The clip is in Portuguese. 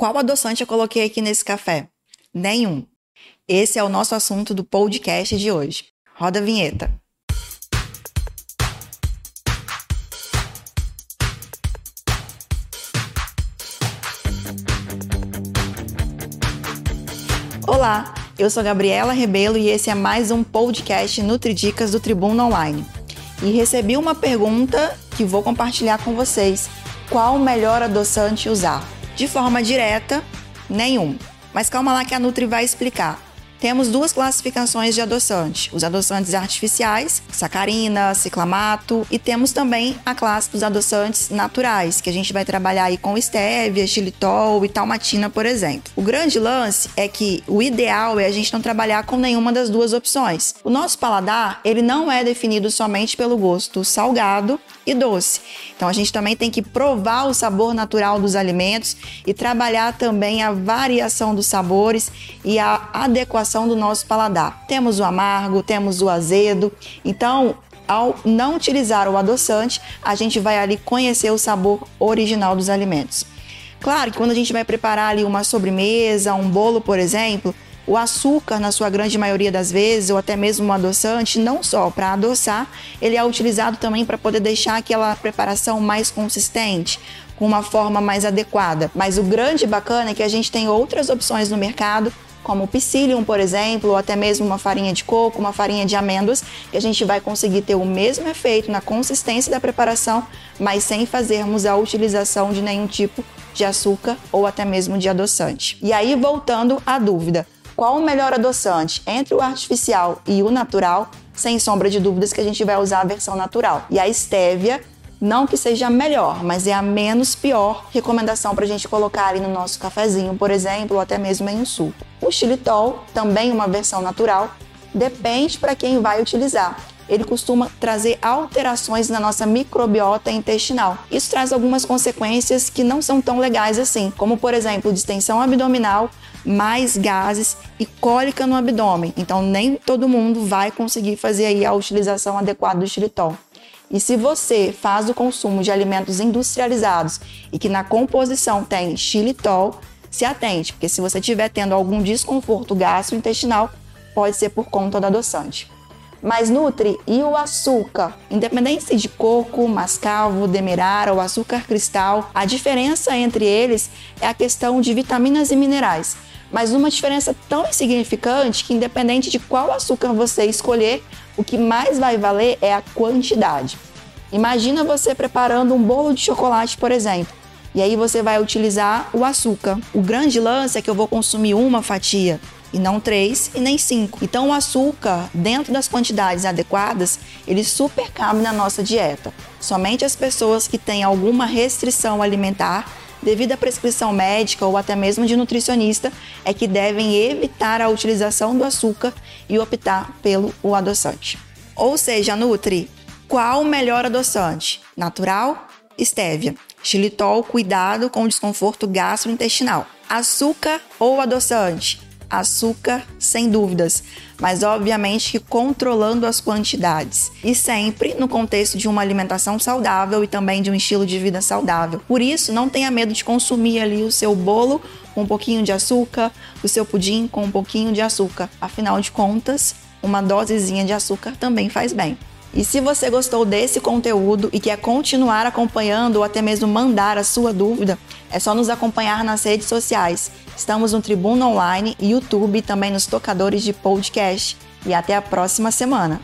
Qual adoçante eu coloquei aqui nesse café? Nenhum. Esse é o nosso assunto do podcast de hoje. Roda a vinheta. Olá, eu sou Gabriela Rebelo e esse é mais um podcast Nutridicas do Tribuna Online. E recebi uma pergunta que vou compartilhar com vocês. Qual o melhor adoçante usar? De forma direta, nenhum. Mas calma lá que a Nutri vai explicar. Temos duas classificações de adoçante: os adoçantes artificiais, sacarina, ciclamato, e temos também a classe dos adoçantes naturais, que a gente vai trabalhar aí com estévia, xilitol e talmatina, por exemplo. O grande lance é que o ideal é a gente não trabalhar com nenhuma das duas opções. O nosso paladar, ele não é definido somente pelo gosto salgado e doce. Então a gente também tem que provar o sabor natural dos alimentos e trabalhar também a variação dos sabores e a adequação do nosso paladar. Temos o amargo, temos o azedo. Então, ao não utilizar o adoçante, a gente vai ali conhecer o sabor original dos alimentos. Claro que quando a gente vai preparar ali uma sobremesa, um bolo, por exemplo, o açúcar, na sua grande maioria das vezes, ou até mesmo um adoçante, não só para adoçar, ele é utilizado também para poder deixar aquela preparação mais consistente, uma forma mais adequada. Mas o grande bacana é que a gente tem outras opções no mercado como o psyllium, por exemplo, ou até mesmo uma farinha de coco, uma farinha de amêndoas, que a gente vai conseguir ter o mesmo efeito na consistência da preparação, mas sem fazermos a utilização de nenhum tipo de açúcar ou até mesmo de adoçante. E aí, voltando à dúvida, qual o melhor adoçante entre o artificial e o natural? Sem sombra de dúvidas que a gente vai usar a versão natural. E a estévia não que seja a melhor, mas é a menos pior recomendação para a gente colocar ali no nosso cafezinho, por exemplo, ou até mesmo em um suco. O xilitol, também uma versão natural, depende para quem vai utilizar. Ele costuma trazer alterações na nossa microbiota intestinal. Isso traz algumas consequências que não são tão legais assim, como por exemplo, distensão abdominal, mais gases e cólica no abdômen. Então nem todo mundo vai conseguir fazer aí a utilização adequada do xilitol. E se você faz o consumo de alimentos industrializados e que na composição tem xilitol, se atente, porque se você estiver tendo algum desconforto gastrointestinal, pode ser por conta do adoçante. Mas Nutri e o açúcar, independente de coco, mascavo, demerara ou açúcar cristal, a diferença entre eles é a questão de vitaminas e minerais. Mas uma diferença tão insignificante que independente de qual açúcar você escolher, o que mais vai valer é a quantidade. Imagina você preparando um bolo de chocolate, por exemplo. E aí você vai utilizar o açúcar. O grande lance é que eu vou consumir uma fatia e não três e nem cinco. Então o açúcar, dentro das quantidades adequadas, ele super cabe na nossa dieta. Somente as pessoas que têm alguma restrição alimentar devido à prescrição médica ou até mesmo de nutricionista, é que devem evitar a utilização do açúcar e optar pelo o adoçante. Ou seja, Nutri, qual o melhor adoçante? Natural? Estévia. Xilitol, cuidado com o desconforto gastrointestinal. Açúcar ou adoçante? Açúcar, sem dúvidas, mas obviamente que controlando as quantidades e sempre no contexto de uma alimentação saudável e também de um estilo de vida saudável. Por isso, não tenha medo de consumir ali o seu bolo com um pouquinho de açúcar, o seu pudim com um pouquinho de açúcar. Afinal de contas, uma dosezinha de açúcar também faz bem. E se você gostou desse conteúdo e quer continuar acompanhando ou até mesmo mandar a sua dúvida, é só nos acompanhar nas redes sociais. Estamos no Tribuna Online, YouTube e também nos tocadores de podcast. E até a próxima semana.